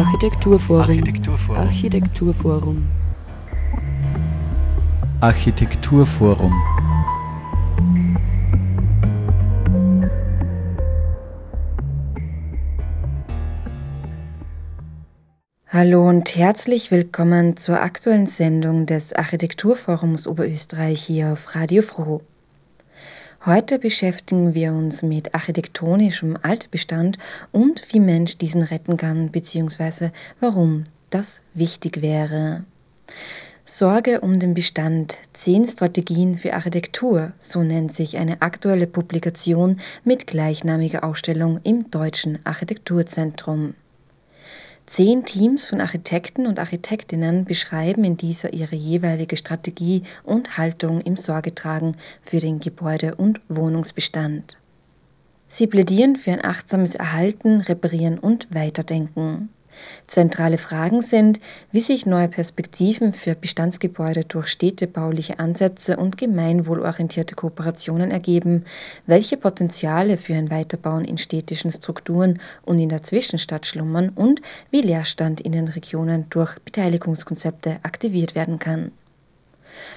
Architekturforum. Architekturforum. Architekturforum. Architekturforum. Hallo und herzlich willkommen zur aktuellen Sendung des Architekturforums Oberösterreich hier auf Radio Froh. Heute beschäftigen wir uns mit architektonischem Altbestand und wie Mensch diesen retten kann bzw. warum das wichtig wäre. Sorge um den Bestand. Zehn Strategien für Architektur, so nennt sich eine aktuelle Publikation mit gleichnamiger Ausstellung im Deutschen Architekturzentrum. Zehn Teams von Architekten und Architektinnen beschreiben in dieser ihre jeweilige Strategie und Haltung im Sorgetragen für den Gebäude- und Wohnungsbestand. Sie plädieren für ein achtsames Erhalten, Reparieren und Weiterdenken. Zentrale Fragen sind, wie sich neue Perspektiven für Bestandsgebäude durch städtebauliche Ansätze und gemeinwohlorientierte Kooperationen ergeben, welche Potenziale für ein Weiterbauen in städtischen Strukturen und in der Zwischenstadt schlummern und wie Leerstand in den Regionen durch Beteiligungskonzepte aktiviert werden kann.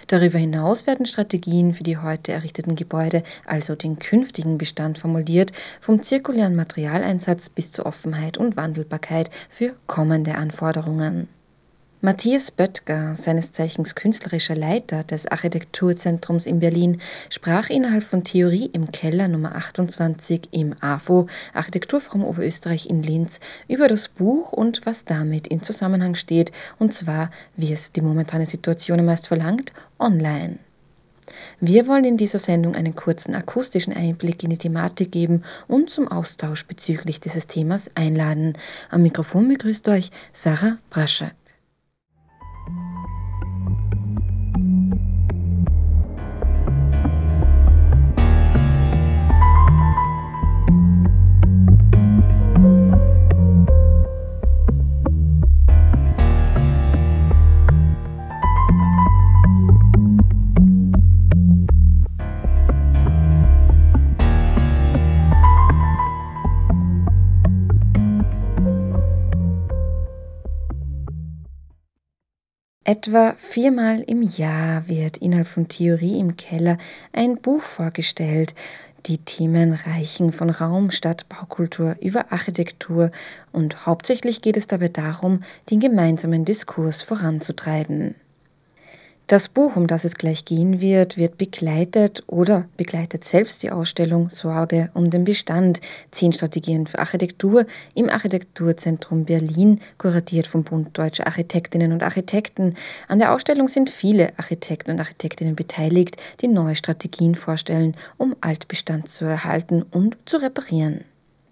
Darüber hinaus werden Strategien für die heute errichteten Gebäude, also den künftigen Bestand, formuliert, vom zirkulären Materialeinsatz bis zur Offenheit und Wandelbarkeit für kommende Anforderungen. Matthias Böttger, seines Zeichens künstlerischer Leiter des Architekturzentrums in Berlin, sprach innerhalb von Theorie im Keller Nummer 28 im AFO Architekturforum Oberösterreich in Linz über das Buch und was damit in Zusammenhang steht, und zwar, wie es die momentane Situation meist verlangt, online. Wir wollen in dieser Sendung einen kurzen akustischen Einblick in die Thematik geben und zum Austausch bezüglich dieses Themas einladen. Am Mikrofon begrüßt euch Sarah Braschak. Etwa viermal im Jahr wird innerhalb von Theorie im Keller ein Buch vorgestellt. Die Themen reichen von Raum, Stadt, Baukultur über Architektur und hauptsächlich geht es dabei darum, den gemeinsamen Diskurs voranzutreiben. Das Buch, um das es gleich gehen wird, wird begleitet oder begleitet selbst die Ausstellung Sorge um den Bestand, zehn Strategien für Architektur im Architekturzentrum Berlin, kuratiert vom Bund Deutscher Architektinnen und Architekten. An der Ausstellung sind viele Architekten und Architektinnen beteiligt, die neue Strategien vorstellen, um Altbestand zu erhalten und zu reparieren.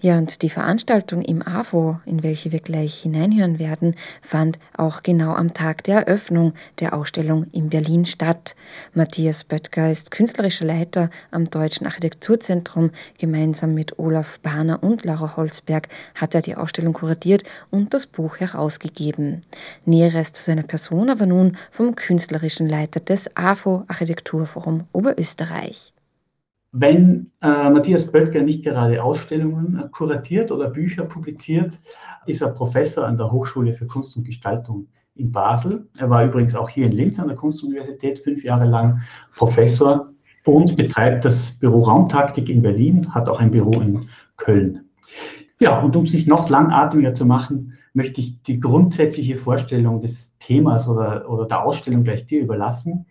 Ja, und die Veranstaltung im AFO, in welche wir gleich hineinhören werden, fand auch genau am Tag der Eröffnung der Ausstellung in Berlin statt. Matthias Böttger ist künstlerischer Leiter am Deutschen Architekturzentrum. Gemeinsam mit Olaf Bahner und Laura Holzberg hat er die Ausstellung kuratiert und das Buch herausgegeben. Näheres zu seiner Person aber nun vom künstlerischen Leiter des AFO Architekturforum Oberösterreich. Wenn äh, Matthias Böttger nicht gerade Ausstellungen äh, kuratiert oder Bücher publiziert, ist er Professor an der Hochschule für Kunst und Gestaltung in Basel. Er war übrigens auch hier in Linz an der Kunstuniversität fünf Jahre lang Professor und betreibt das Büro Raumtaktik in Berlin, hat auch ein Büro in Köln. Ja, und um sich noch langatmiger zu machen, möchte ich die grundsätzliche Vorstellung des Themas oder, oder der Ausstellung gleich dir überlassen.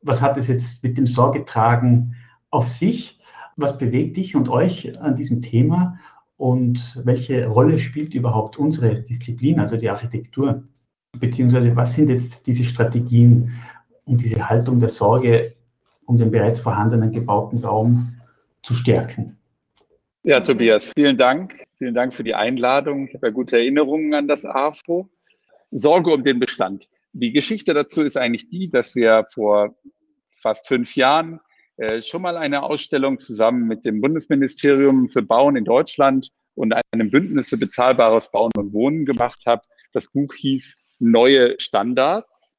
Was hat es jetzt mit dem Sorgetragen auf sich. Was bewegt dich und euch an diesem Thema und welche Rolle spielt überhaupt unsere Disziplin, also die Architektur? Beziehungsweise was sind jetzt diese Strategien, um diese Haltung der Sorge um den bereits vorhandenen gebauten Raum zu stärken? Ja, Tobias, vielen Dank. Vielen Dank für die Einladung. Ich habe ja gute Erinnerungen an das AFO. Sorge um den Bestand. Die Geschichte dazu ist eigentlich die, dass wir vor fast fünf Jahren schon mal eine Ausstellung zusammen mit dem Bundesministerium für Bauen in Deutschland und einem Bündnis für bezahlbares Bauen und Wohnen gemacht habe. Das Buch hieß Neue Standards.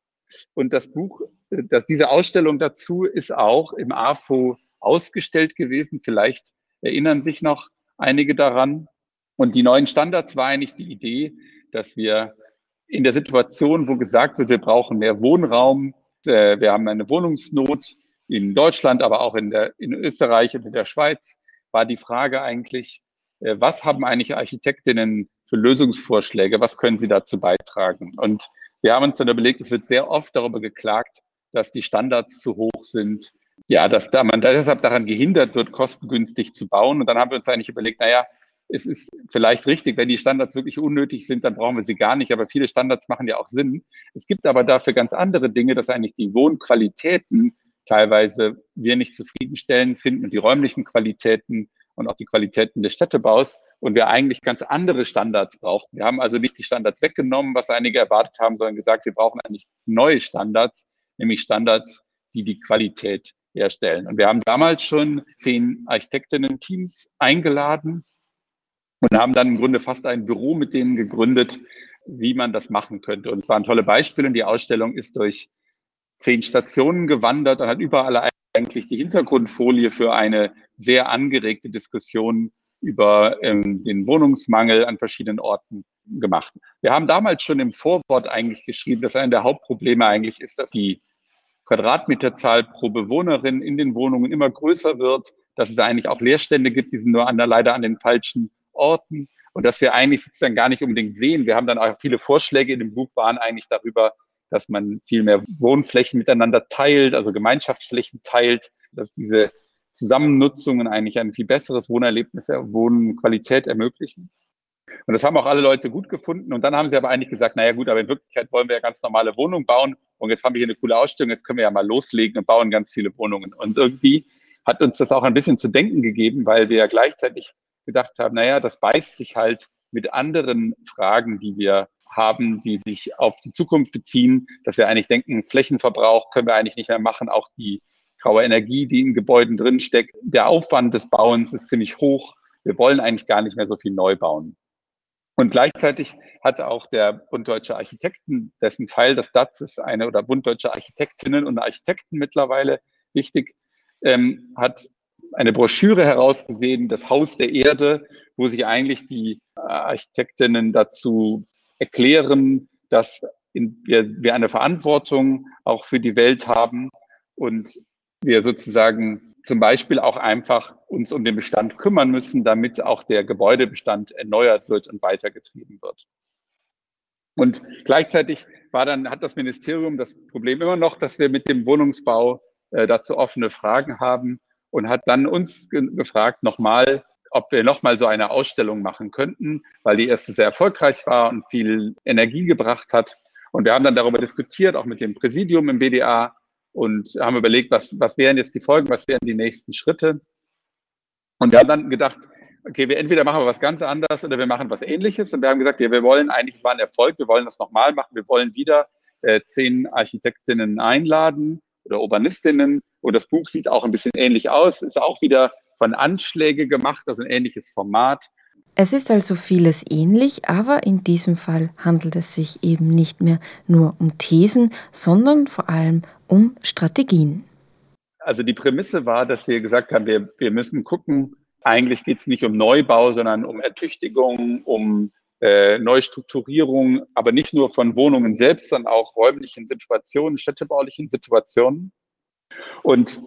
Und das Buch, äh, das, diese Ausstellung dazu ist auch im AFO ausgestellt gewesen. Vielleicht erinnern sich noch einige daran. Und die neuen Standards war eigentlich die Idee, dass wir in der Situation, wo gesagt wird, wir brauchen mehr Wohnraum, äh, wir haben eine Wohnungsnot in Deutschland, aber auch in, der, in Österreich und in der Schweiz, war die Frage eigentlich, äh, was haben eigentlich Architektinnen für Lösungsvorschläge, was können sie dazu beitragen? Und wir haben uns dann überlegt, es wird sehr oft darüber geklagt, dass die Standards zu hoch sind, ja, dass da man deshalb daran gehindert wird, kostengünstig zu bauen. Und dann haben wir uns eigentlich überlegt, naja, es ist vielleicht richtig, wenn die Standards wirklich unnötig sind, dann brauchen wir sie gar nicht. Aber viele Standards machen ja auch Sinn. Es gibt aber dafür ganz andere Dinge, dass eigentlich die Wohnqualitäten teilweise wir nicht zufriedenstellend finden und die räumlichen Qualitäten und auch die Qualitäten des Städtebaus und wir eigentlich ganz andere Standards brauchen. Wir haben also nicht die Standards weggenommen, was einige erwartet haben, sondern gesagt, wir brauchen eigentlich neue Standards, nämlich Standards, die die Qualität herstellen. Und wir haben damals schon zehn Architektinnen-Teams eingeladen und haben dann im Grunde fast ein Büro mit denen gegründet, wie man das machen könnte. Und es waren tolle Beispiele und die Ausstellung ist durch zehn Stationen gewandert und hat überall eigentlich die Hintergrundfolie für eine sehr angeregte Diskussion über ähm, den Wohnungsmangel an verschiedenen Orten gemacht. Wir haben damals schon im Vorwort eigentlich geschrieben, dass einer der Hauptprobleme eigentlich ist, dass die Quadratmeterzahl pro Bewohnerin in den Wohnungen immer größer wird, dass es eigentlich auch Leerstände gibt, die sind nur an der, leider an den falschen Orten und dass wir eigentlich sozusagen gar nicht unbedingt sehen. Wir haben dann auch viele Vorschläge in dem Buch waren eigentlich darüber, dass man viel mehr Wohnflächen miteinander teilt, also Gemeinschaftsflächen teilt, dass diese Zusammennutzungen eigentlich ein viel besseres Wohnerlebnis, Wohnqualität ermöglichen. Und das haben auch alle Leute gut gefunden. Und dann haben sie aber eigentlich gesagt, naja gut, aber in Wirklichkeit wollen wir ja ganz normale Wohnungen bauen. Und jetzt haben wir hier eine coole Ausstellung, jetzt können wir ja mal loslegen und bauen ganz viele Wohnungen. Und irgendwie hat uns das auch ein bisschen zu denken gegeben, weil wir ja gleichzeitig gedacht haben, naja, das beißt sich halt mit anderen Fragen, die wir haben, die sich auf die Zukunft beziehen, dass wir eigentlich denken, Flächenverbrauch können wir eigentlich nicht mehr machen, auch die graue Energie, die in Gebäuden drinsteckt. Der Aufwand des Bauens ist ziemlich hoch. Wir wollen eigentlich gar nicht mehr so viel neu bauen. Und gleichzeitig hat auch der Bund Deutscher Architekten, dessen Teil des DATS ist, eine oder Bund Deutscher Architektinnen und Architekten mittlerweile wichtig, ähm, hat eine Broschüre herausgesehen, das Haus der Erde, wo sich eigentlich die Architektinnen dazu erklären, dass wir, wir eine Verantwortung auch für die Welt haben und wir sozusagen zum Beispiel auch einfach uns um den Bestand kümmern müssen, damit auch der Gebäudebestand erneuert wird und weitergetrieben wird. Und gleichzeitig war dann, hat das Ministerium das Problem immer noch, dass wir mit dem Wohnungsbau äh, dazu offene Fragen haben und hat dann uns ge gefragt nochmal, ob wir nochmal so eine Ausstellung machen könnten, weil die erste sehr erfolgreich war und viel Energie gebracht hat. Und wir haben dann darüber diskutiert, auch mit dem Präsidium im BDA, und haben überlegt, was, was wären jetzt die Folgen, was wären die nächsten Schritte. Und wir haben dann gedacht, okay, wir entweder machen wir was ganz anderes oder wir machen was ähnliches. Und wir haben gesagt, ja, wir wollen eigentlich, es war ein Erfolg, wir wollen das nochmal machen, wir wollen wieder äh, zehn Architektinnen einladen oder Urbanistinnen. Und das Buch sieht auch ein bisschen ähnlich aus, ist auch wieder von Anschläge gemacht, also ein ähnliches Format. Es ist also vieles ähnlich, aber in diesem Fall handelt es sich eben nicht mehr nur um Thesen, sondern vor allem um Strategien. Also die Prämisse war, dass wir gesagt haben, wir, wir müssen gucken, eigentlich geht es nicht um Neubau, sondern um Ertüchtigung, um äh, Neustrukturierung, aber nicht nur von Wohnungen selbst, sondern auch räumlichen Situationen, städtebaulichen Situationen. Und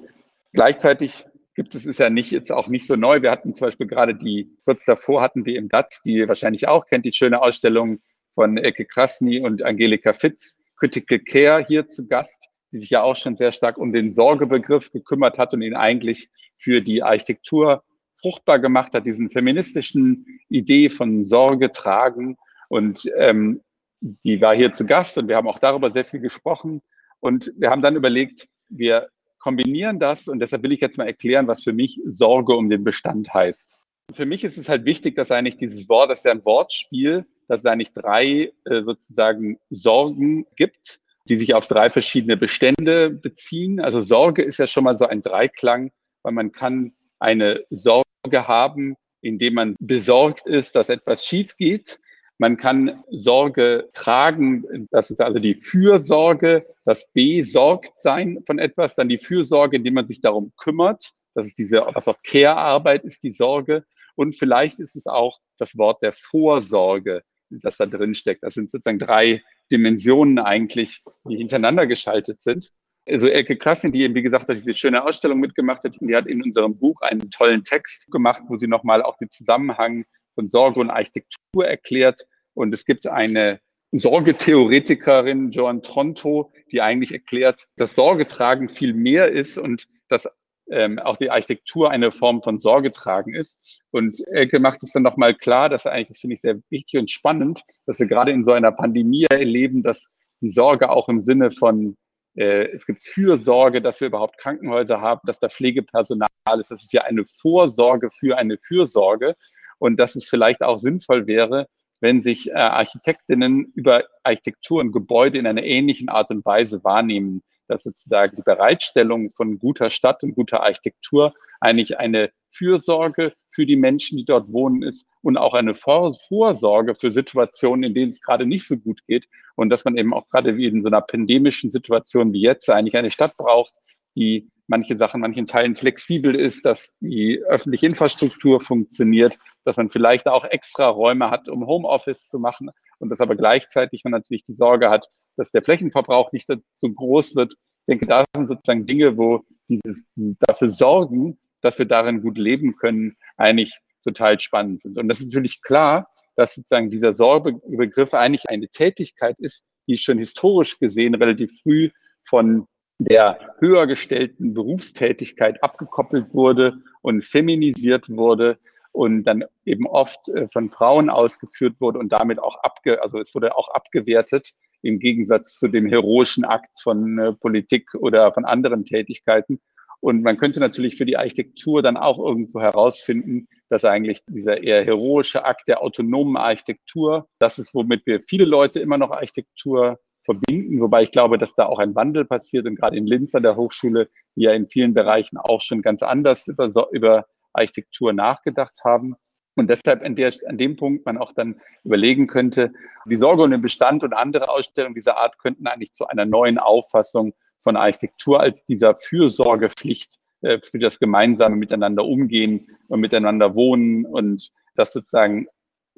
gleichzeitig gibt es, ist ja nicht, jetzt auch nicht so neu. Wir hatten zum Beispiel gerade die, kurz davor hatten wir im DATS, die ihr wahrscheinlich auch kennt, die schöne Ausstellung von Elke Krasny und Angelika Fitz, Critical Care hier zu Gast, die sich ja auch schon sehr stark um den Sorgebegriff gekümmert hat und ihn eigentlich für die Architektur fruchtbar gemacht hat, diesen feministischen Idee von Sorge tragen. Und ähm, die war hier zu Gast und wir haben auch darüber sehr viel gesprochen. Und wir haben dann überlegt, wir kombinieren das und deshalb will ich jetzt mal erklären, was für mich Sorge um den Bestand heißt. Für mich ist es halt wichtig, dass eigentlich dieses Wort, das ist ja ein Wortspiel, dass es eigentlich drei äh, sozusagen Sorgen gibt, die sich auf drei verschiedene Bestände beziehen. Also Sorge ist ja schon mal so ein Dreiklang, weil man kann eine Sorge haben, indem man besorgt ist, dass etwas schief geht. Man kann Sorge tragen, das ist also die Fürsorge, das Besorgtsein von etwas, dann die Fürsorge, indem man sich darum kümmert. Das ist diese, was auch Care-Arbeit ist, die Sorge. Und vielleicht ist es auch das Wort der Vorsorge, das da drin steckt. Das sind sozusagen drei Dimensionen eigentlich, die hintereinander geschaltet sind. Also Elke Krassin, die eben, wie gesagt, diese schöne Ausstellung mitgemacht hat, die hat in unserem Buch einen tollen Text gemacht, wo sie nochmal auch den Zusammenhang von Sorge und Architektur erklärt. Und es gibt eine Sorgetheoretikerin, Joan Tronto, die eigentlich erklärt, dass Sorgetragen viel mehr ist und dass ähm, auch die Architektur eine Form von Sorgetragen ist. Und Elke macht es dann nochmal klar, dass eigentlich, das finde ich sehr wichtig und spannend, dass wir gerade in so einer Pandemie erleben, dass die Sorge auch im Sinne von äh, es gibt Fürsorge, dass wir überhaupt Krankenhäuser haben, dass da Pflegepersonal ist. Das ist ja eine Vorsorge für eine Fürsorge. Und dass es vielleicht auch sinnvoll wäre, wenn sich äh, Architektinnen über Architektur und Gebäude in einer ähnlichen Art und Weise wahrnehmen, dass sozusagen die Bereitstellung von guter Stadt und guter Architektur eigentlich eine Fürsorge für die Menschen, die dort wohnen, ist und auch eine Vorsorge für Situationen, in denen es gerade nicht so gut geht und dass man eben auch gerade wie in so einer pandemischen Situation wie jetzt eigentlich eine Stadt braucht, die manche Sachen, manchen Teilen flexibel ist, dass die öffentliche Infrastruktur funktioniert, dass man vielleicht auch extra Räume hat, um Homeoffice zu machen und dass aber gleichzeitig man natürlich die Sorge hat, dass der Flächenverbrauch nicht so groß wird. Ich denke, da sind sozusagen Dinge, wo dieses, dafür sorgen, dass wir darin gut leben können, eigentlich total spannend sind. Und das ist natürlich klar, dass sozusagen dieser Sorgebegriff eigentlich eine Tätigkeit ist, die schon historisch gesehen relativ früh von der höher gestellten Berufstätigkeit abgekoppelt wurde und feminisiert wurde und dann eben oft äh, von Frauen ausgeführt wurde und damit auch abge, also es wurde auch abgewertet im Gegensatz zu dem heroischen Akt von äh, Politik oder von anderen Tätigkeiten. Und man könnte natürlich für die Architektur dann auch irgendwo herausfinden, dass eigentlich dieser eher heroische Akt der autonomen Architektur, das ist, womit wir viele Leute immer noch Architektur verbinden, wobei ich glaube, dass da auch ein Wandel passiert und gerade in Linz an der Hochschule, die ja in vielen Bereichen auch schon ganz anders über, über Architektur nachgedacht haben. Und deshalb an, der, an dem Punkt man auch dann überlegen könnte, die Sorge um den Bestand und andere Ausstellungen dieser Art könnten eigentlich zu einer neuen Auffassung von Architektur als dieser Fürsorgepflicht äh, für das gemeinsame Miteinander umgehen und miteinander wohnen und das sozusagen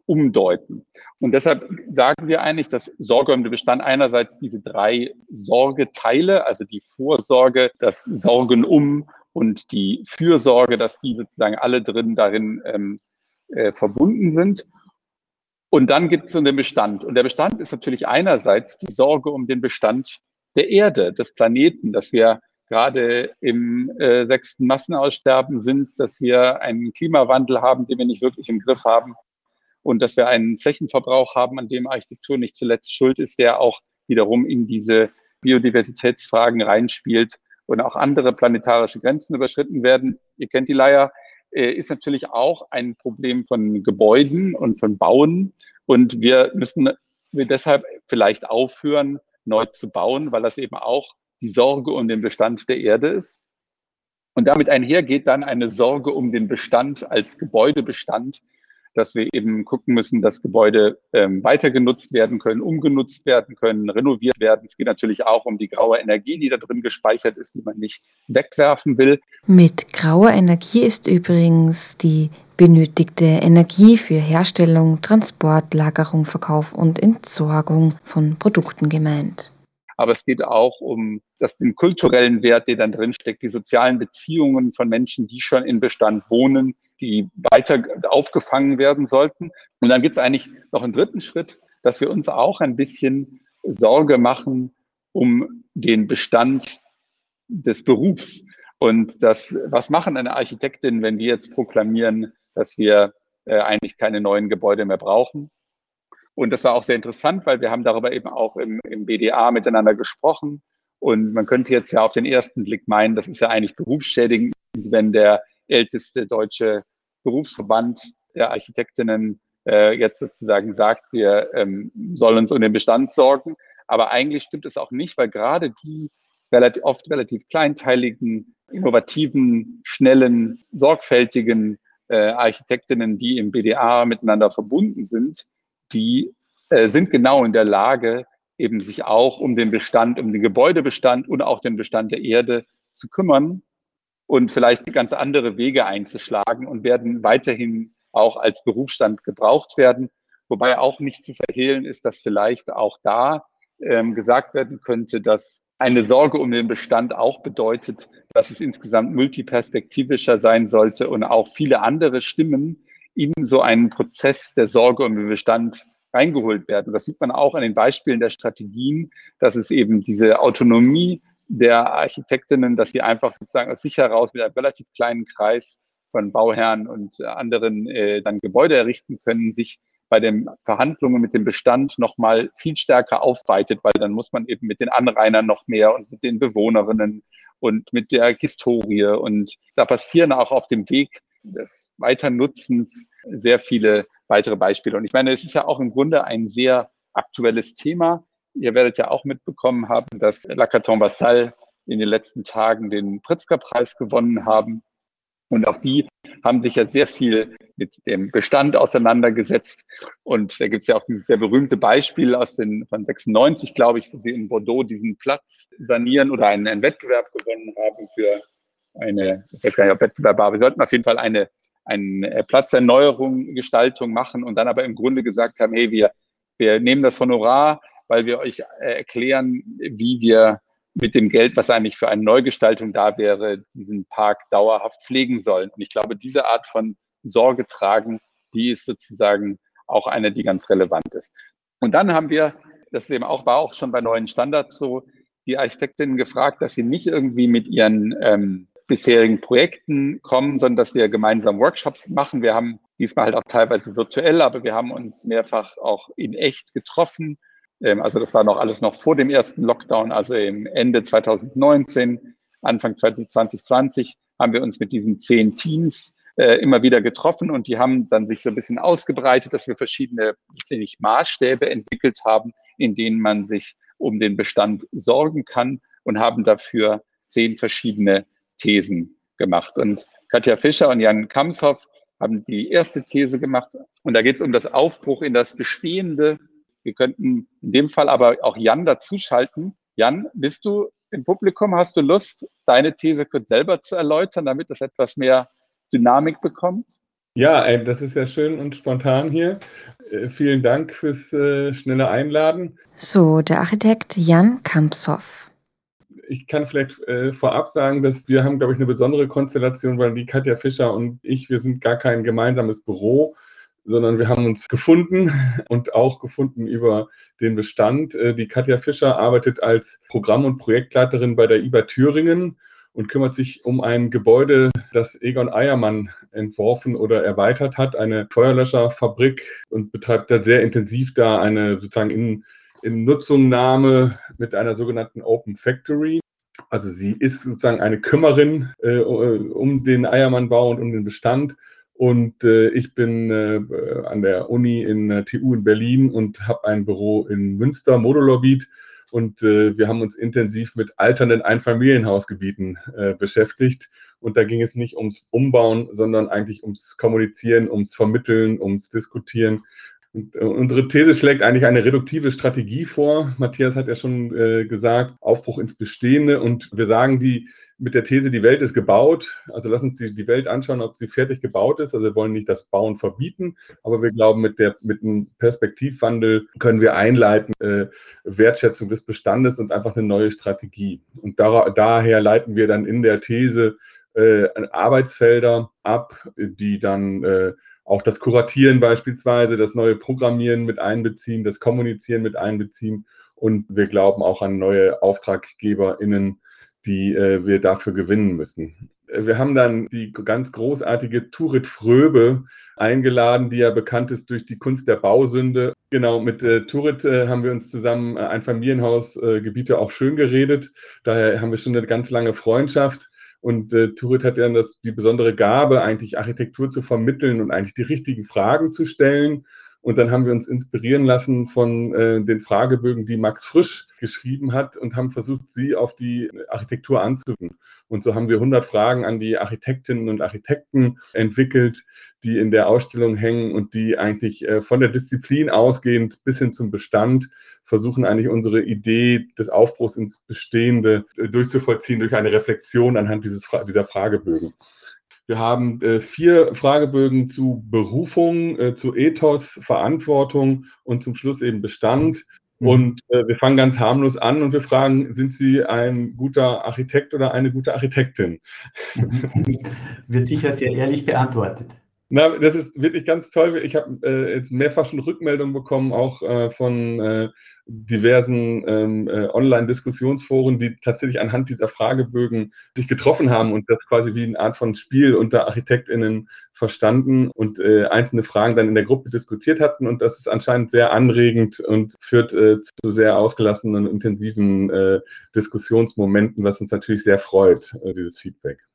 umdeuten. Und deshalb sagen wir eigentlich, dass Sorge um den Bestand einerseits diese drei Sorgeteile, also die Vorsorge, das Sorgen um und die Fürsorge, dass die sozusagen alle drin darin ähm, äh, verbunden sind. Und dann gibt es so den Bestand. Und der Bestand ist natürlich einerseits die Sorge um den Bestand der Erde, des Planeten, dass wir gerade im äh, sechsten Massenaussterben sind, dass wir einen Klimawandel haben, den wir nicht wirklich im Griff haben und dass wir einen Flächenverbrauch haben, an dem Architektur nicht zuletzt schuld ist, der auch wiederum in diese Biodiversitätsfragen reinspielt und auch andere planetarische Grenzen überschritten werden. Ihr kennt die Leier, äh, ist natürlich auch ein Problem von Gebäuden und von Bauen. Und wir müssen deshalb vielleicht aufhören, neu zu bauen, weil das eben auch die Sorge um den Bestand der Erde ist. Und damit einhergeht dann eine Sorge um den Bestand als Gebäudebestand, dass wir eben gucken müssen, dass Gebäude ähm, weiter genutzt werden können, umgenutzt werden können, renoviert werden. Es geht natürlich auch um die graue Energie, die da drin gespeichert ist, die man nicht wegwerfen will. Mit grauer Energie ist übrigens die benötigte Energie für Herstellung, Transport, Lagerung, Verkauf und Entsorgung von Produkten gemeint. Aber es geht auch um das, den kulturellen Wert, der dann drinsteckt, die sozialen Beziehungen von Menschen, die schon in Bestand wohnen, die weiter aufgefangen werden sollten. Und dann gibt es eigentlich noch einen dritten Schritt, dass wir uns auch ein bisschen Sorge machen um den Bestand des Berufs. Und das, was machen eine Architektin, wenn wir jetzt proklamieren, dass wir äh, eigentlich keine neuen Gebäude mehr brauchen? Und das war auch sehr interessant, weil wir haben darüber eben auch im, im BDA miteinander gesprochen. Und man könnte jetzt ja auf den ersten Blick meinen, das ist ja eigentlich berufsschädigend, wenn der älteste deutsche Berufsverband der Architektinnen äh, jetzt sozusagen sagt, wir ähm, sollen uns um den Bestand sorgen. Aber eigentlich stimmt es auch nicht, weil gerade die relativ, oft relativ kleinteiligen, innovativen, schnellen, sorgfältigen äh, Architektinnen, die im BDA miteinander verbunden sind, die äh, sind genau in der Lage, eben sich auch um den Bestand, um den Gebäudebestand und auch den Bestand der Erde zu kümmern und vielleicht ganz andere Wege einzuschlagen und werden weiterhin auch als Berufsstand gebraucht werden. Wobei auch nicht zu verhehlen ist, dass vielleicht auch da ähm, gesagt werden könnte, dass eine Sorge um den Bestand auch bedeutet, dass es insgesamt multiperspektivischer sein sollte und auch viele andere Stimmen in so einen Prozess der Sorge um den Bestand reingeholt werden. Das sieht man auch an den Beispielen der Strategien, dass es eben diese Autonomie der Architektinnen, dass sie einfach sozusagen aus sich heraus mit einem relativ kleinen Kreis von Bauherren und anderen äh, dann Gebäude errichten können, sich bei den Verhandlungen mit dem Bestand nochmal viel stärker aufweitet, weil dann muss man eben mit den Anrainern noch mehr und mit den Bewohnerinnen und mit der Historie. Und da passieren auch auf dem Weg des Weiternutzens sehr viele weitere Beispiele. Und ich meine, es ist ja auch im Grunde ein sehr aktuelles Thema. Ihr werdet ja auch mitbekommen haben, dass Lacaton Vassal in den letzten Tagen den Pritzker-Preis gewonnen haben. Und auch die haben sich ja sehr viel mit dem Bestand auseinandergesetzt. Und da gibt es ja auch dieses sehr berühmte Beispiel aus den von 96, glaube ich, wo sie in Bordeaux diesen Platz sanieren oder einen, einen Wettbewerb gewonnen haben für eine, ich weiß gar nicht, ob Wettbewerb war, wir sollten auf jeden Fall eine, eine Platzerneuerung, Gestaltung machen und dann aber im Grunde gesagt haben, hey, wir, wir nehmen das Honorar, weil wir euch äh, erklären, wie wir mit dem Geld, was eigentlich für eine Neugestaltung da wäre, diesen Park dauerhaft pflegen sollen. Und ich glaube, diese Art von Sorge tragen, die ist sozusagen auch eine, die ganz relevant ist. Und dann haben wir, das eben auch, war auch schon bei neuen Standards so, die Architektinnen gefragt, dass sie nicht irgendwie mit ihren ähm, bisherigen Projekten kommen, sondern dass wir gemeinsam Workshops machen. Wir haben diesmal halt auch teilweise virtuell, aber wir haben uns mehrfach auch in echt getroffen also das war noch alles noch vor dem ersten Lockdown, also im Ende 2019, Anfang 2020 haben wir uns mit diesen zehn Teams äh, immer wieder getroffen und die haben dann sich so ein bisschen ausgebreitet, dass wir verschiedene letztendlich Maßstäbe entwickelt haben, in denen man sich um den Bestand sorgen kann und haben dafür zehn verschiedene Thesen gemacht. Und Katja Fischer und Jan Kamshoff haben die erste These gemacht. Und da geht es um das Aufbruch in das Bestehende wir könnten in dem Fall aber auch Jan dazuschalten. Jan, bist du im Publikum? Hast du Lust, deine These kurz selber zu erläutern, damit es etwas mehr Dynamik bekommt? Ja, das ist ja schön und spontan hier. Äh, vielen Dank fürs äh, schnelle Einladen. So, der Architekt Jan Kampsow. Ich kann vielleicht äh, vorab sagen, dass wir haben, glaube ich, eine besondere Konstellation, weil die Katja Fischer und ich, wir sind gar kein gemeinsames Büro, sondern wir haben uns gefunden und auch gefunden über den Bestand. Äh, die Katja Fischer arbeitet als Programm- und Projektleiterin bei der IBA Thüringen und kümmert sich um ein Gebäude, das Egon Eiermann entworfen oder erweitert hat, eine Feuerlöscherfabrik und betreibt da sehr intensiv da eine sozusagen in, in Nutzungnahme mit einer sogenannten Open Factory. Also sie ist sozusagen eine Kümmerin äh, um den Eiermannbau und um den Bestand und äh, ich bin äh, an der Uni in der TU in Berlin und habe ein Büro in Münster, Modulorbit. Und äh, wir haben uns intensiv mit alternden Einfamilienhausgebieten äh, beschäftigt. Und da ging es nicht ums Umbauen, sondern eigentlich ums Kommunizieren, ums Vermitteln, ums Diskutieren. Und, äh, unsere These schlägt eigentlich eine reduktive Strategie vor. Matthias hat ja schon äh, gesagt, Aufbruch ins Bestehende. Und wir sagen die mit der These, die Welt ist gebaut. Also lass uns die, die Welt anschauen, ob sie fertig gebaut ist. Also wir wollen nicht das Bauen verbieten, aber wir glauben, mit, der, mit einem Perspektivwandel können wir einleiten, äh, Wertschätzung des Bestandes und einfach eine neue Strategie. Und da, daher leiten wir dann in der These äh, Arbeitsfelder ab, die dann äh, auch das Kuratieren beispielsweise, das neue Programmieren mit einbeziehen, das Kommunizieren mit einbeziehen. Und wir glauben auch an neue AuftraggeberInnen, die äh, wir dafür gewinnen müssen. Wir haben dann die ganz großartige Turit Fröbe eingeladen, die ja bekannt ist durch die Kunst der Bausünde. Genau, mit äh, Turit äh, haben wir uns zusammen äh, ein Familienhausgebiete äh, auch schön geredet. Daher haben wir schon eine ganz lange Freundschaft. Und äh, Turit hat ja das, die besondere Gabe, eigentlich Architektur zu vermitteln und eigentlich die richtigen Fragen zu stellen und dann haben wir uns inspirieren lassen von äh, den Fragebögen, die Max Frisch geschrieben hat und haben versucht, sie auf die Architektur anzuwenden. Und so haben wir 100 Fragen an die Architektinnen und Architekten entwickelt, die in der Ausstellung hängen und die eigentlich äh, von der Disziplin ausgehend bis hin zum Bestand versuchen eigentlich unsere Idee des Aufbruchs ins Bestehende äh, durchzuvollziehen durch eine Reflexion anhand dieses, dieser Fragebögen. Wir haben äh, vier Fragebögen zu Berufung, äh, zu Ethos, Verantwortung und zum Schluss eben Bestand. Mhm. Und äh, wir fangen ganz harmlos an und wir fragen, sind Sie ein guter Architekt oder eine gute Architektin? Wird sicher sehr ehrlich beantwortet. Na, das ist wirklich ganz toll. Ich habe äh, jetzt mehrfach schon Rückmeldungen bekommen, auch äh, von äh, diversen ähm, äh, Online-Diskussionsforen, die tatsächlich anhand dieser Fragebögen sich getroffen haben und das quasi wie eine Art von Spiel unter ArchitektInnen verstanden und äh, einzelne Fragen dann in der Gruppe diskutiert hatten. Und das ist anscheinend sehr anregend und führt äh, zu sehr ausgelassenen intensiven äh, Diskussionsmomenten, was uns natürlich sehr freut, äh, dieses Feedback.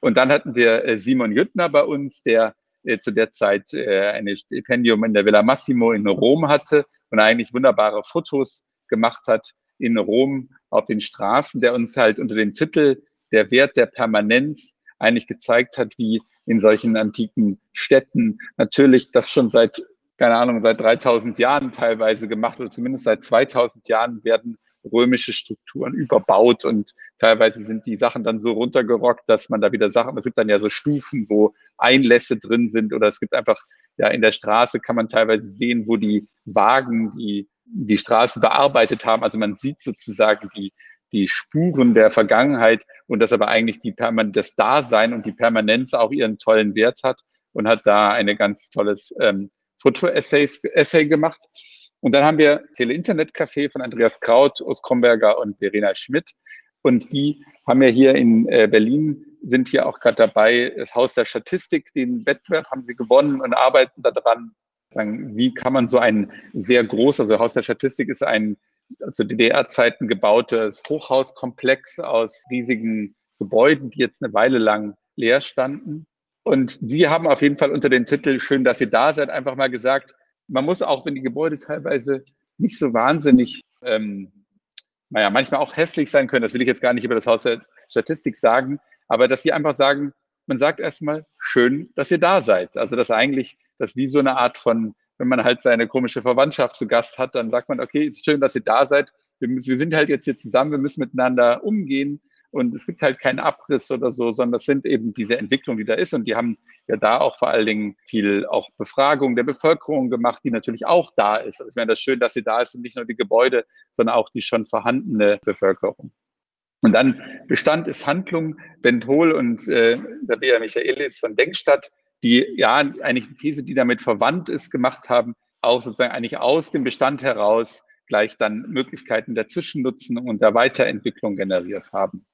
Und dann hatten wir äh, Simon Jüttner bei uns, der äh, zu der Zeit äh, ein Stipendium in der Villa Massimo in Rom hatte und eigentlich wunderbare Fotos gemacht hat in Rom auf den Straßen, der uns halt unter dem Titel Der Wert der Permanenz eigentlich gezeigt hat, wie in solchen antiken Städten natürlich das schon seit, keine Ahnung, seit 3000 Jahren teilweise gemacht oder zumindest seit 2000 Jahren werden römische Strukturen überbaut und teilweise sind die Sachen dann so runtergerockt, dass man da wieder Sachen, es gibt dann ja so Stufen, wo Einlässe drin sind oder es gibt einfach, ja, in der Straße kann man teilweise sehen, wo die Wagen die, die Straße bearbeitet haben. Also man sieht sozusagen die, die Spuren der Vergangenheit und dass aber eigentlich die Perman das Dasein und die Permanenz auch ihren tollen Wert hat und hat da eine ganz tolles ähm, Foto-Essay gemacht. Und dann haben wir Tele-Internet-Café von Andreas Kraut, Urs Kromberger und Verena Schmidt. Und die haben ja hier in äh, Berlin, sind hier auch gerade dabei, das Haus der Statistik, den Wettbewerb haben sie gewonnen und arbeiten daran, sagen, wie kann man so ein sehr groß, also Haus der Statistik ist ein zu DDR-Zeiten gebautes Hochhauskomplex aus riesigen Gebäuden, die jetzt eine Weile lang leer standen. Und Sie haben auf jeden Fall unter dem Titel Schön, dass ihr da seid, einfach mal gesagt, man muss auch, wenn die Gebäude teilweise nicht so wahnsinnig, ähm, naja, manchmal auch hässlich sein können, das will ich jetzt gar nicht über das Haus der Statistik sagen, aber dass sie einfach sagen, man sagt erstmal, schön, dass ihr da seid. Also dass eigentlich, das wie so eine Art von, wenn man halt seine komische Verwandtschaft zu Gast hat, dann sagt man, okay, ist schön, dass ihr da seid. Wir, müssen, wir sind halt jetzt hier zusammen, wir müssen miteinander umgehen und es gibt halt keinen Abriss oder so, sondern das sind eben diese Entwicklungen, die da ist. Und die haben ja da auch vor allen Dingen viel auch Befragung der Bevölkerung gemacht, die natürlich auch da ist. Also ich meine, das ist schön, dass sie da ist und nicht nur die Gebäude, sondern auch die schon vorhandene Bevölkerung. Und dann Bestand ist Handlung. Bent Hohl und äh, der Bea Michaelis von Denkstadt, die ja eigentlich eine These, die damit verwandt ist, gemacht haben, auch sozusagen eigentlich aus dem Bestand heraus gleich dann Möglichkeiten der Zwischennutzen und der Weiterentwicklung generiert haben.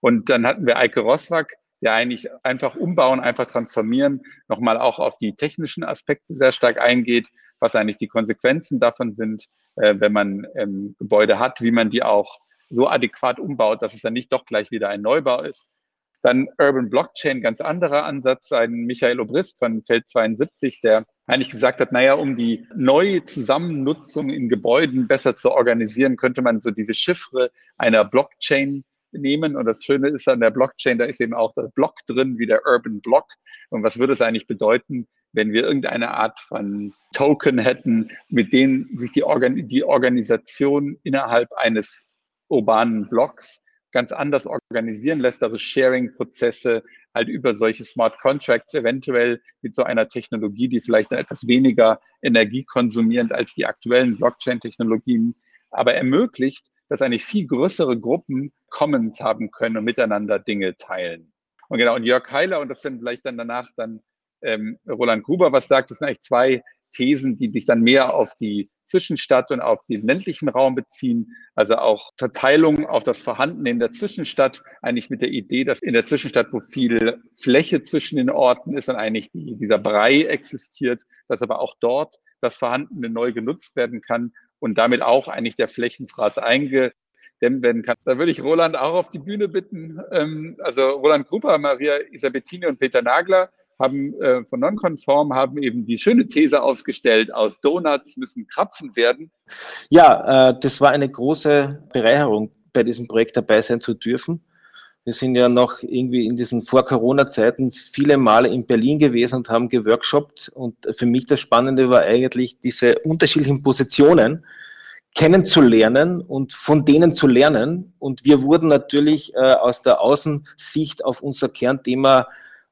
Und dann hatten wir Eike Roswag, ja eigentlich einfach umbauen, einfach transformieren, nochmal auch auf die technischen Aspekte sehr stark eingeht, was eigentlich die Konsequenzen davon sind, äh, wenn man ähm, Gebäude hat, wie man die auch so adäquat umbaut, dass es dann nicht doch gleich wieder ein Neubau ist. Dann Urban Blockchain, ganz anderer Ansatz, ein Michael Obrist von Feld 72, der eigentlich gesagt hat, naja, um die neue Zusammennutzung in Gebäuden besser zu organisieren, könnte man so diese Chiffre einer Blockchain nehmen. Und das Schöne ist an der Blockchain, da ist eben auch der Block drin, wie der Urban Block. Und was würde es eigentlich bedeuten, wenn wir irgendeine Art von Token hätten, mit denen sich die, Organ die Organisation innerhalb eines urbanen Blocks ganz anders organisieren lässt, also Sharing-Prozesse halt über solche Smart Contracts, eventuell mit so einer Technologie, die vielleicht etwas weniger energiekonsumierend als die aktuellen Blockchain-Technologien, aber ermöglicht, dass eigentlich viel größere Gruppen Commons haben können und miteinander Dinge teilen. Und genau, und Jörg Heiler, und das werden vielleicht dann danach dann ähm, Roland Gruber was sagt, das sind eigentlich zwei Thesen, die sich dann mehr auf die Zwischenstadt und auf den ländlichen Raum beziehen. Also auch Verteilung auf das Vorhandene in der Zwischenstadt, eigentlich mit der Idee, dass in der Zwischenstadt, wo viel Fläche zwischen den Orten ist, dann eigentlich die, dieser Brei existiert, dass aber auch dort das Vorhandene neu genutzt werden kann und damit auch eigentlich der Flächenfraß eingedämmt werden kann. Da würde ich Roland auch auf die Bühne bitten. Ähm, also Roland Grupper, Maria Isabettini und Peter Nagler haben äh, von Nonkonform haben eben die schöne These aufgestellt, aus Donuts müssen Krapfen werden. Ja, äh, das war eine große Bereicherung, bei diesem Projekt dabei sein zu dürfen. Wir sind ja noch irgendwie in diesen Vor-Corona-Zeiten viele Male in Berlin gewesen und haben geworkshoppt. Und für mich das Spannende war eigentlich diese unterschiedlichen Positionen kennenzulernen und von denen zu lernen. Und wir wurden natürlich äh, aus der Außensicht auf unser Kernthema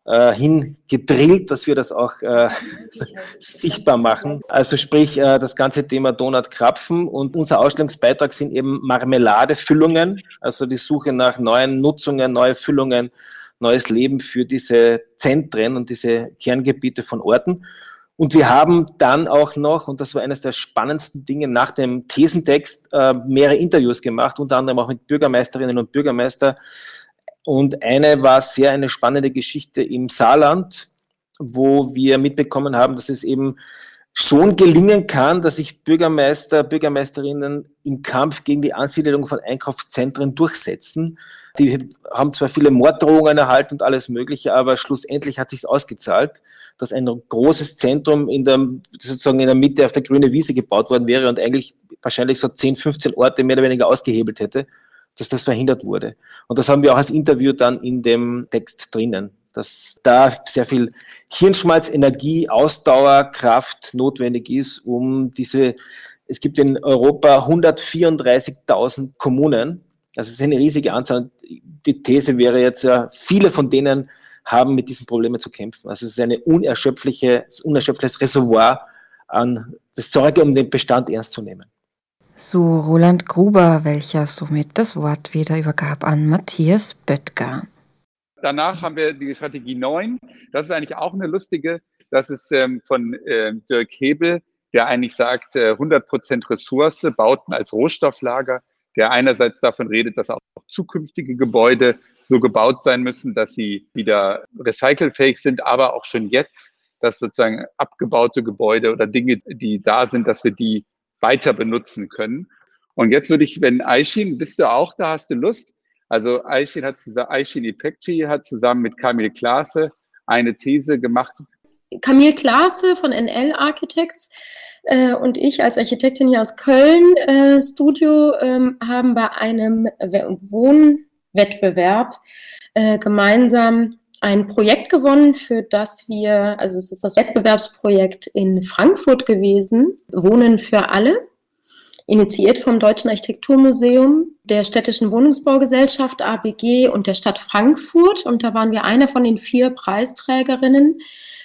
äh, hin gedrillt, dass wir das auch äh, sichtbar machen. Also sprich äh, das ganze Thema Donut Krapfen und unser Ausstellungsbeitrag sind eben Marmeladefüllungen, also die Suche nach neuen Nutzungen, neue Füllungen, neues Leben für diese Zentren und diese Kerngebiete von Orten. Und wir haben dann auch noch, und das war eines der spannendsten Dinge, nach dem Thesentext äh, mehrere Interviews gemacht, unter anderem auch mit Bürgermeisterinnen und Bürgermeister. Und eine war sehr eine spannende Geschichte im Saarland, wo wir mitbekommen haben, dass es eben schon gelingen kann, dass sich Bürgermeister, Bürgermeisterinnen im Kampf gegen die Ansiedlung von Einkaufszentren durchsetzen. Die haben zwar viele Morddrohungen erhalten und alles Mögliche, aber schlussendlich hat sich ausgezahlt, dass ein großes Zentrum in der, sozusagen in der Mitte auf der grünen Wiese gebaut worden wäre und eigentlich wahrscheinlich so 10, 15 Orte mehr oder weniger ausgehebelt hätte, dass das verhindert wurde. Und das haben wir auch als Interview dann in dem Text drinnen dass da sehr viel Hirnschmalz, Energie, Ausdauer, Kraft notwendig ist, um diese, es gibt in Europa 134.000 Kommunen, also es ist eine riesige Anzahl. Die These wäre jetzt ja, viele von denen haben mit diesen Problemen zu kämpfen. Also es ist eine unerschöpfliche, unerschöpfliches Reservoir an das Sorge, um den Bestand ernst zu nehmen. So Roland Gruber, welcher somit das Wort wieder übergab an Matthias Böttger. Danach haben wir die Strategie 9. Das ist eigentlich auch eine lustige. Das ist ähm, von äh, Dirk Hebel, der eigentlich sagt, äh, 100 Prozent Ressource, Bauten als Rohstofflager, der einerseits davon redet, dass auch zukünftige Gebäude so gebaut sein müssen, dass sie wieder recycelfähig sind, aber auch schon jetzt, dass sozusagen abgebaute Gebäude oder Dinge, die da sind, dass wir die weiter benutzen können. Und jetzt würde ich, wenn Aishin, bist du auch da, hast du Lust? Also Aishin, hat, Aishin Ipekci hat zusammen mit Camille Klaasse eine These gemacht. Camille Klaasse von NL Architects äh, und ich als Architektin hier aus Köln äh, Studio äh, haben bei einem Wohnwettbewerb äh, gemeinsam ein Projekt gewonnen, für das wir, also es ist das Wettbewerbsprojekt in Frankfurt gewesen, Wohnen für alle initiiert vom Deutschen Architekturmuseum, der Städtischen Wohnungsbaugesellschaft ABG und der Stadt Frankfurt. Und da waren wir eine von den vier Preisträgerinnen,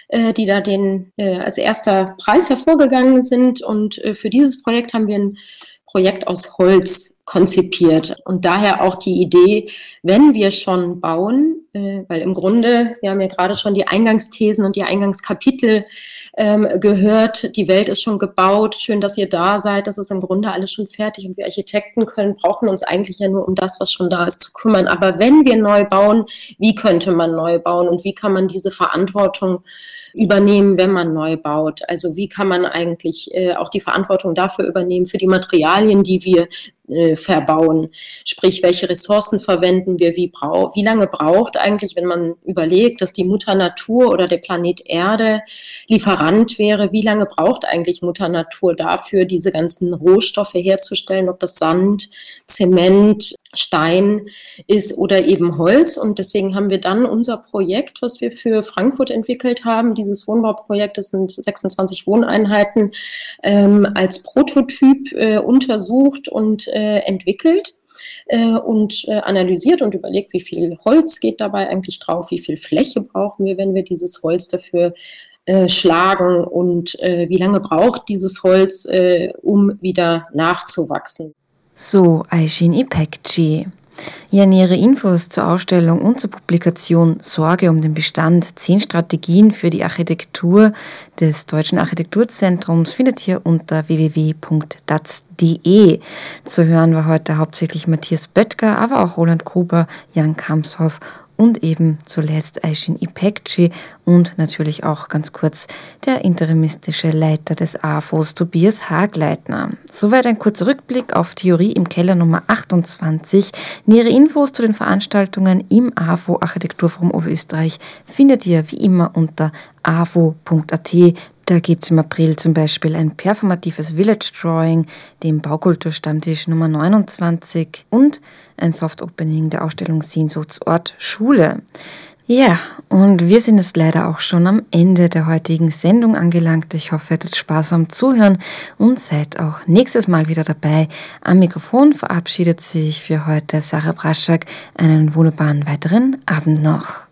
äh, die da den äh, als erster Preis hervorgegangen sind. Und äh, für dieses Projekt haben wir ein Projekt aus Holz konzipiert. Und daher auch die Idee, wenn wir schon bauen, äh, weil im Grunde, wir haben ja gerade schon die Eingangsthesen und die Eingangskapitel ähm, gehört, die Welt ist schon gebaut, schön, dass ihr da seid, das ist im Grunde alles schon fertig und wir Architekten können, brauchen uns eigentlich ja nur um das, was schon da ist, zu kümmern. Aber wenn wir neu bauen, wie könnte man neu bauen und wie kann man diese Verantwortung übernehmen, wenn man neu baut? Also wie kann man eigentlich äh, auch die Verantwortung dafür übernehmen, für die Materialien, die wir äh, verbauen. Sprich, welche Ressourcen verwenden wir, wie, brau wie lange braucht eigentlich, wenn man überlegt, dass die Mutter Natur oder der Planet Erde Lieferant wäre, wie lange braucht eigentlich Mutter Natur dafür, diese ganzen Rohstoffe herzustellen, ob das Sand, Zement, Stein ist oder eben Holz. Und deswegen haben wir dann unser Projekt, was wir für Frankfurt entwickelt haben, dieses Wohnbauprojekt, das sind 26 Wohneinheiten, ähm, als Prototyp äh, untersucht und äh, entwickelt äh, und äh, analysiert und überlegt, wie viel Holz geht dabei eigentlich drauf, wie viel Fläche brauchen wir, wenn wir dieses Holz dafür äh, schlagen und äh, wie lange braucht dieses Holz, äh, um wieder nachzuwachsen. So, Aishin Ipekci. Ja, nähere Infos zur Ausstellung und zur Publikation Sorge um den Bestand, zehn Strategien für die Architektur des Deutschen Architekturzentrums findet ihr unter www.daz.de. Zu hören war heute hauptsächlich Matthias Böttger, aber auch Roland Gruber, Jan Kamshoff und eben zuletzt Aishin Ipekci und natürlich auch ganz kurz der interimistische Leiter des AFOs Tobias Hagleitner. Soweit ein kurzer Rückblick auf Theorie im Keller Nummer 28. Nähere Infos zu den Veranstaltungen im AFO Architekturforum Oberösterreich findet ihr wie immer unter avo.at da gibt es im April zum Beispiel ein performatives Village Drawing, den Baukulturstammtisch Nummer 29 und ein Soft Opening der Ausstellung Sehnsuchtsort Schule. Ja, und wir sind jetzt leider auch schon am Ende der heutigen Sendung angelangt. Ich hoffe, ihr hattet Spaß am Zuhören und seid auch nächstes Mal wieder dabei. Am Mikrofon verabschiedet sich für heute Sarah Braschak. Einen wunderbaren weiteren Abend noch.